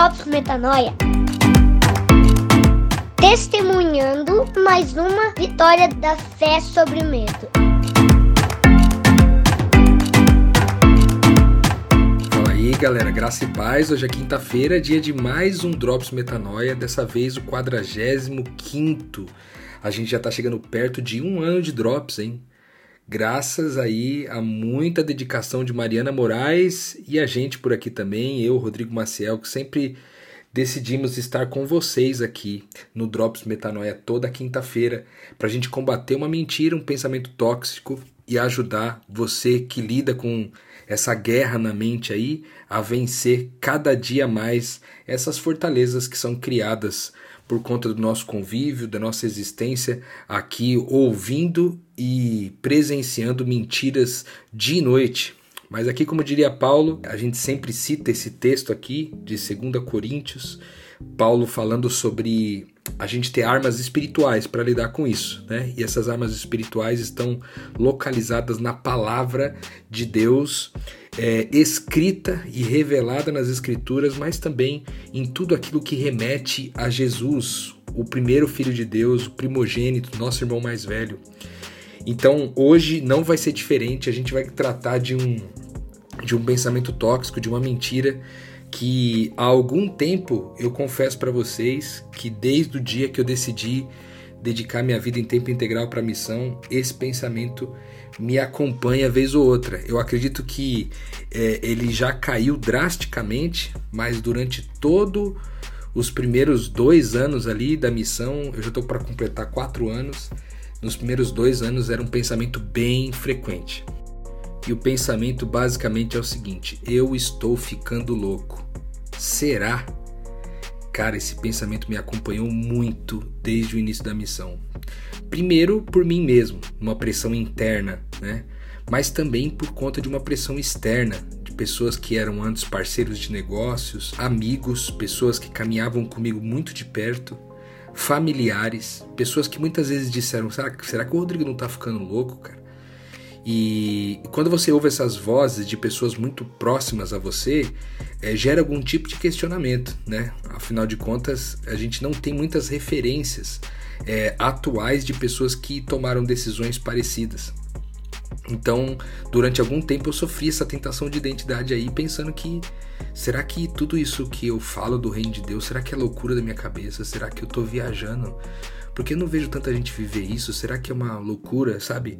Drops Metanoia. Testemunhando mais uma vitória da fé sobre o medo. Fala aí galera, graça e paz. Hoje é quinta-feira, dia de mais um Drops Metanoia, dessa vez o 45. A gente já tá chegando perto de um ano de Drops, hein? Graças aí a muita dedicação de Mariana Moraes e a gente por aqui também, eu, Rodrigo Maciel, que sempre decidimos estar com vocês aqui no Drops Metanoia toda quinta-feira para a gente combater uma mentira, um pensamento tóxico e ajudar você que lida com essa guerra na mente aí a vencer cada dia mais essas fortalezas que são criadas por conta do nosso convívio, da nossa existência aqui ouvindo e presenciando mentiras dia e noite. Mas aqui, como diria Paulo, a gente sempre cita esse texto aqui de 2 Coríntios, Paulo falando sobre a gente ter armas espirituais para lidar com isso, né? E essas armas espirituais estão localizadas na palavra de Deus é, escrita e revelada nas Escrituras, mas também em tudo aquilo que remete a Jesus, o primeiro Filho de Deus, o primogênito, nosso irmão mais velho. Então hoje não vai ser diferente, a gente vai tratar de um, de um pensamento tóxico, de uma mentira que há algum tempo eu confesso para vocês que desde o dia que eu decidi dedicar minha vida em tempo integral para a missão, esse pensamento me acompanha vez ou outra. Eu acredito que é, ele já caiu drasticamente, mas durante todo os primeiros dois anos ali da missão, eu já estou para completar quatro anos. Nos primeiros dois anos era um pensamento bem frequente. E o pensamento basicamente é o seguinte: eu estou ficando louco. Será? Cara, esse pensamento me acompanhou muito desde o início da missão. Primeiro por mim mesmo, uma pressão interna, né? Mas também por conta de uma pressão externa, de pessoas que eram antes parceiros de negócios, amigos, pessoas que caminhavam comigo muito de perto, familiares, pessoas que muitas vezes disseram: será, será que o Rodrigo não tá ficando louco, cara? E quando você ouve essas vozes de pessoas muito próximas a você, é, gera algum tipo de questionamento, né? Afinal de contas, a gente não tem muitas referências é, atuais de pessoas que tomaram decisões parecidas. Então, durante algum tempo eu sofri essa tentação de identidade aí, pensando que será que tudo isso que eu falo do reino de Deus, será que é loucura da minha cabeça? Será que eu tô viajando? Porque eu não vejo tanta gente viver isso? Será que é uma loucura, sabe?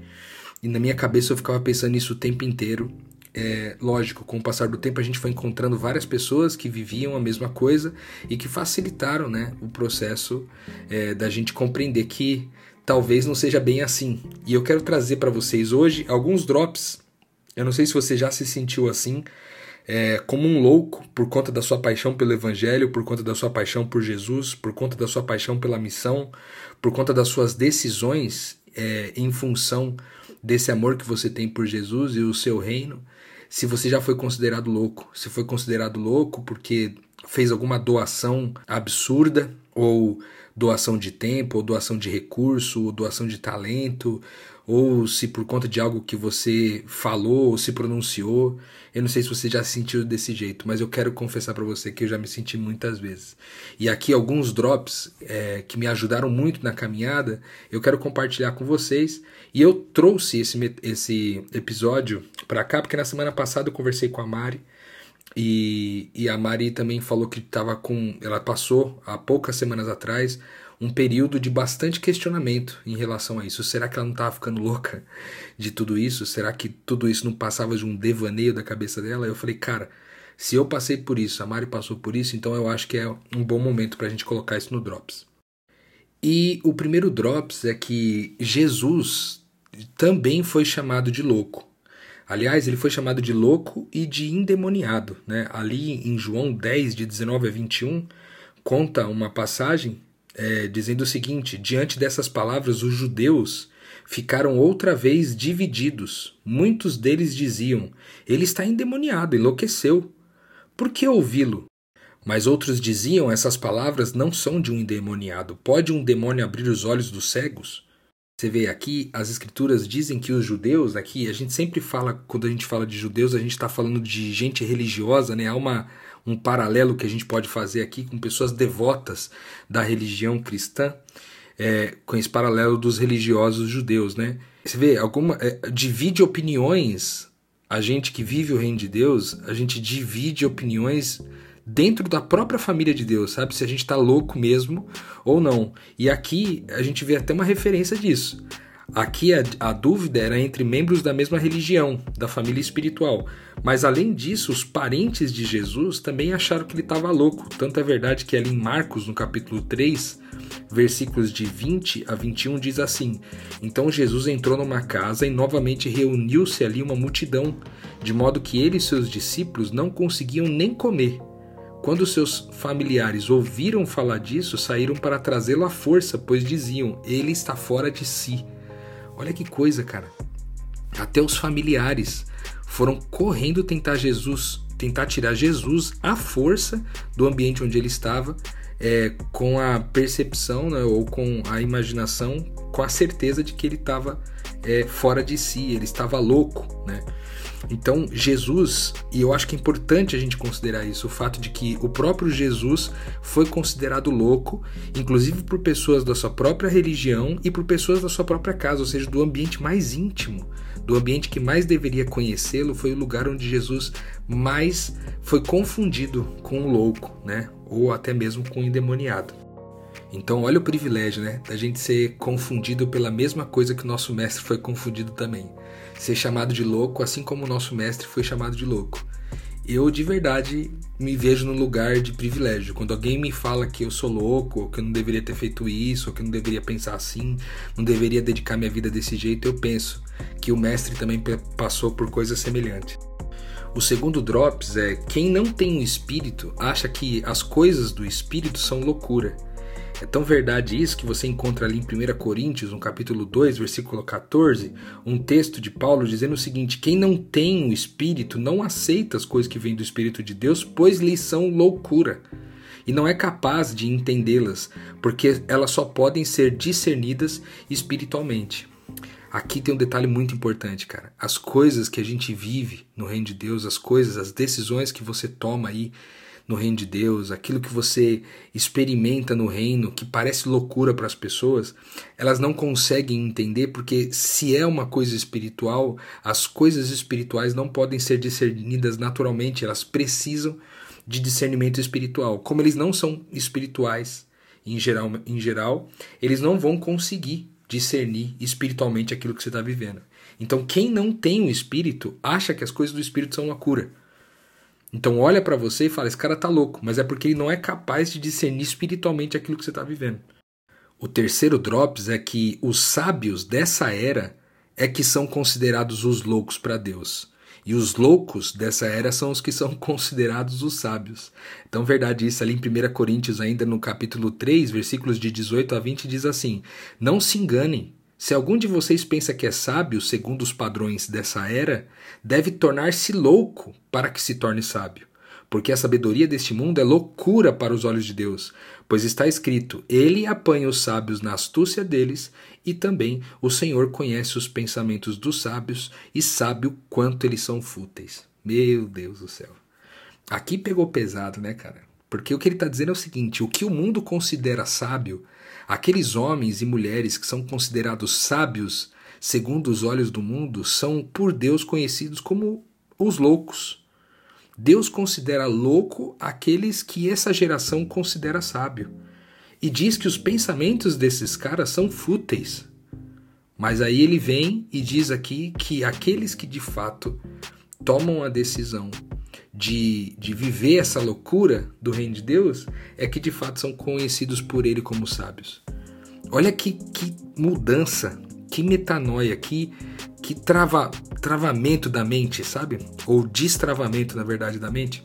E na minha cabeça eu ficava pensando nisso o tempo inteiro é, lógico, com o passar do tempo a gente foi encontrando várias pessoas que viviam a mesma coisa e que facilitaram né, o processo é, da gente compreender que talvez não seja bem assim. E eu quero trazer para vocês hoje alguns drops. Eu não sei se você já se sentiu assim, é, como um louco por conta da sua paixão pelo Evangelho, por conta da sua paixão por Jesus, por conta da sua paixão pela missão, por conta das suas decisões é, em função desse amor que você tem por Jesus e o seu reino se você já foi considerado louco. Se foi considerado louco porque fez alguma doação absurda, ou doação de tempo, ou doação de recurso, ou doação de talento, ou se por conta de algo que você falou ou se pronunciou. Eu não sei se você já se sentiu desse jeito, mas eu quero confessar para você que eu já me senti muitas vezes. E aqui alguns drops é, que me ajudaram muito na caminhada, eu quero compartilhar com vocês. E eu trouxe esse, esse episódio para cá porque na semana passada eu conversei com a Mari. E, e a Mari também falou que estava com. Ela passou há poucas semanas atrás um período de bastante questionamento em relação a isso. Será que ela não estava ficando louca de tudo isso? Será que tudo isso não passava de um devaneio da cabeça dela? Eu falei, cara, se eu passei por isso, a Mari passou por isso, então eu acho que é um bom momento para a gente colocar isso no Drops. E o primeiro Drops é que Jesus também foi chamado de louco. Aliás, ele foi chamado de louco e de endemoniado. Né? Ali em João 10, de 19 a 21, conta uma passagem é, dizendo o seguinte: diante dessas palavras, os judeus ficaram outra vez divididos. Muitos deles diziam: Ele está endemoniado, enlouqueceu. Por que ouvi-lo? Mas outros diziam: Essas palavras não são de um endemoniado. Pode um demônio abrir os olhos dos cegos? Você vê aqui, as escrituras dizem que os judeus, aqui, a gente sempre fala, quando a gente fala de judeus, a gente está falando de gente religiosa, né? Há uma, um paralelo que a gente pode fazer aqui com pessoas devotas da religião cristã, é, com esse paralelo dos religiosos judeus, né? Você vê, alguma, é, divide opiniões, a gente que vive o reino de Deus, a gente divide opiniões dentro da própria família de Deus, sabe? Se a gente está louco mesmo ou não. E aqui a gente vê até uma referência disso. Aqui a, a, dúvida era entre membros da mesma religião, da família espiritual. Mas além disso, os parentes de Jesus também acharam que ele estava louco. Tanto é verdade que ali em Marcos, no capítulo 3, versículos de 20 a 21, diz assim: Então Jesus entrou numa casa e novamente reuniu-se ali uma multidão, de modo que ele e seus discípulos não conseguiam nem comer. Quando seus familiares ouviram falar disso, saíram para trazê-lo à força, pois diziam: Ele está fora de si. Olha que coisa, cara. Até os familiares foram correndo tentar Jesus, tentar tirar Jesus à força do ambiente onde ele estava, é, com a percepção né, ou com a imaginação, com a certeza de que ele estava é, fora de si, ele estava louco, né? Então, Jesus, e eu acho que é importante a gente considerar isso, o fato de que o próprio Jesus foi considerado louco, inclusive por pessoas da sua própria religião e por pessoas da sua própria casa, ou seja, do ambiente mais íntimo, do ambiente que mais deveria conhecê-lo, foi o lugar onde Jesus mais foi confundido com o louco, né? Ou até mesmo com o endemoniado. Então, olha o privilégio, né? Da gente ser confundido pela mesma coisa que o nosso mestre foi confundido também ser chamado de louco, assim como o nosso mestre foi chamado de louco. Eu de verdade me vejo no lugar de privilégio. Quando alguém me fala que eu sou louco, ou que eu não deveria ter feito isso, ou que eu não deveria pensar assim, não deveria dedicar minha vida desse jeito, eu penso que o mestre também passou por coisas semelhantes. O segundo drops é quem não tem um espírito acha que as coisas do espírito são loucura é tão verdade isso que você encontra ali em 1 Coríntios, no capítulo 2, versículo 14, um texto de Paulo dizendo o seguinte: Quem não tem o Espírito não aceita as coisas que vêm do Espírito de Deus, pois lhes são loucura. E não é capaz de entendê-las, porque elas só podem ser discernidas espiritualmente. Aqui tem um detalhe muito importante, cara. As coisas que a gente vive no reino de Deus, as coisas, as decisões que você toma aí, no reino de Deus, aquilo que você experimenta no reino, que parece loucura para as pessoas, elas não conseguem entender porque se é uma coisa espiritual, as coisas espirituais não podem ser discernidas naturalmente, elas precisam de discernimento espiritual. Como eles não são espirituais em geral, em geral eles não vão conseguir discernir espiritualmente aquilo que você está vivendo. Então, quem não tem o espírito acha que as coisas do espírito são loucura. Então olha para você e fala: esse cara tá louco, mas é porque ele não é capaz de discernir espiritualmente aquilo que você está vivendo. O terceiro drops é que os sábios dessa era é que são considerados os loucos para Deus. E os loucos dessa era são os que são considerados os sábios. Então, verdade isso ali em 1 Coríntios, ainda no capítulo 3, versículos de 18 a 20, diz assim: Não se enganem. Se algum de vocês pensa que é sábio, segundo os padrões dessa era, deve tornar-se louco para que se torne sábio. Porque a sabedoria deste mundo é loucura para os olhos de Deus, pois está escrito: Ele apanha os sábios na astúcia deles, e também o Senhor conhece os pensamentos dos sábios e sabe o quanto eles são fúteis. Meu Deus do céu. Aqui pegou pesado, né, cara? Porque o que ele está dizendo é o seguinte: o que o mundo considera sábio Aqueles homens e mulheres que são considerados sábios, segundo os olhos do mundo, são por Deus conhecidos como os loucos. Deus considera louco aqueles que essa geração considera sábio. E diz que os pensamentos desses caras são fúteis. Mas aí ele vem e diz aqui que aqueles que de fato tomam a decisão de, de viver essa loucura do reino de Deus é que de fato são conhecidos por ele como sábios. Olha que, que mudança, que metanoia, que, que trava, travamento da mente, sabe? Ou destravamento, na verdade, da mente.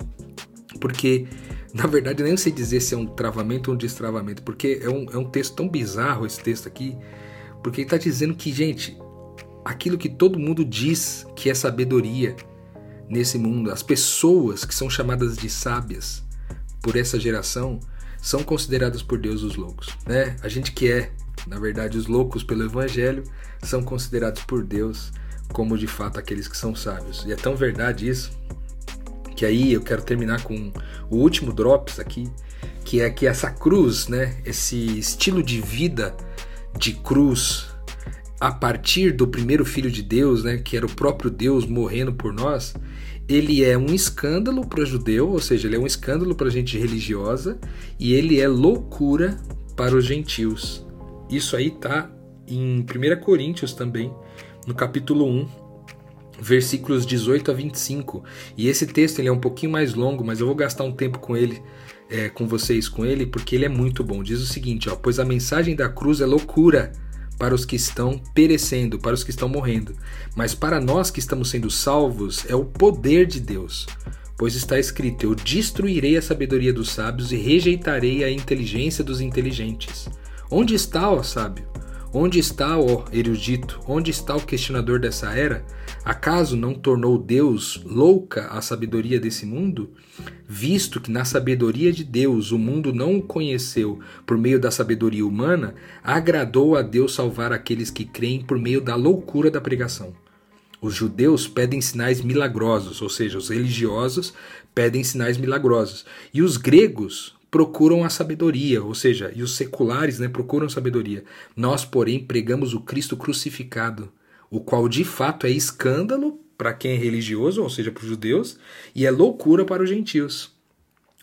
Porque, na verdade, nem sei dizer se é um travamento ou um destravamento, porque é um, é um texto tão bizarro esse texto aqui, porque ele está dizendo que, gente, aquilo que todo mundo diz que é sabedoria, nesse mundo. As pessoas que são chamadas de sábias por essa geração são consideradas por Deus os loucos, né? A gente que é, na verdade, os loucos pelo evangelho são considerados por Deus como de fato aqueles que são sábios. E é tão verdade isso Que aí eu quero terminar com o último drops aqui, que é que essa cruz, né, esse estilo de vida de cruz a partir do primeiro filho de Deus, né, que era o próprio Deus morrendo por nós, ele é um escândalo para o judeu, ou seja, ele é um escândalo para a gente religiosa e ele é loucura para os gentios. Isso aí tá em 1 Coríntios também, no capítulo 1, versículos 18 a 25. E esse texto ele é um pouquinho mais longo, mas eu vou gastar um tempo com ele, é, com vocês com ele, porque ele é muito bom. Diz o seguinte: ó, pois a mensagem da cruz é loucura para os que estão perecendo, para os que estão morrendo, mas para nós que estamos sendo salvos é o poder de Deus. Pois está escrito: Eu destruirei a sabedoria dos sábios e rejeitarei a inteligência dos inteligentes. Onde está, ó sábio? Onde está, ó erudito? Onde está o questionador dessa era? Acaso não tornou Deus louca a sabedoria desse mundo? Visto que na sabedoria de Deus o mundo não o conheceu por meio da sabedoria humana, agradou a Deus salvar aqueles que creem por meio da loucura da pregação. Os judeus pedem sinais milagrosos, ou seja, os religiosos pedem sinais milagrosos, e os gregos procuram a sabedoria, ou seja, e os seculares né, procuram sabedoria. Nós, porém, pregamos o Cristo crucificado, o qual de fato é escândalo para quem é religioso, ou seja, para os judeus, e é loucura para os gentios.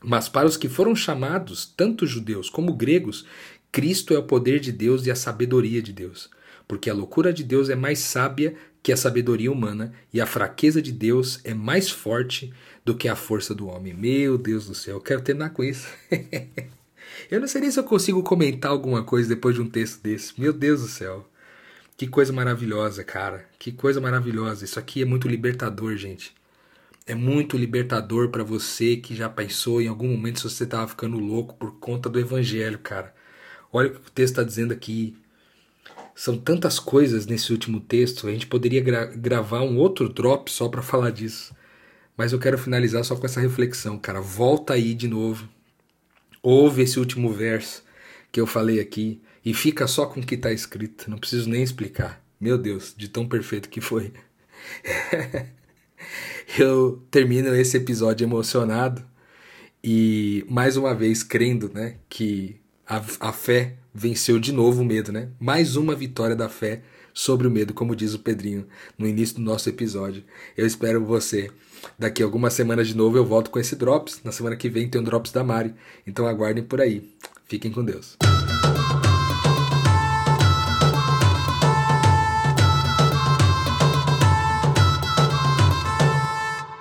Mas para os que foram chamados, tanto judeus como gregos, Cristo é o poder de Deus e a sabedoria de Deus. Porque a loucura de Deus é mais sábia que a sabedoria humana, e a fraqueza de Deus é mais forte do que a força do homem. Meu Deus do céu, eu quero terminar com isso. eu não sei nem se eu consigo comentar alguma coisa depois de um texto desse. Meu Deus do céu. Que coisa maravilhosa, cara. Que coisa maravilhosa. Isso aqui é muito libertador, gente. É muito libertador para você que já pensou em algum momento se você estava ficando louco por conta do evangelho, cara. Olha o que o texto está dizendo aqui. São tantas coisas nesse último texto, a gente poderia gra gravar um outro drop só para falar disso. Mas eu quero finalizar só com essa reflexão, cara. Volta aí de novo. Ouve esse último verso que eu falei aqui e fica só com o que está escrito. Não preciso nem explicar. Meu Deus, de tão perfeito que foi. eu termino esse episódio emocionado e mais uma vez crendo, né, que a, a fé venceu de novo o medo, né? Mais uma vitória da fé sobre o medo, como diz o Pedrinho no início do nosso episódio. Eu espero você. Daqui algumas semanas de novo eu volto com esse Drops. Na semana que vem tem um Drops da Mari. Então aguardem por aí. Fiquem com Deus.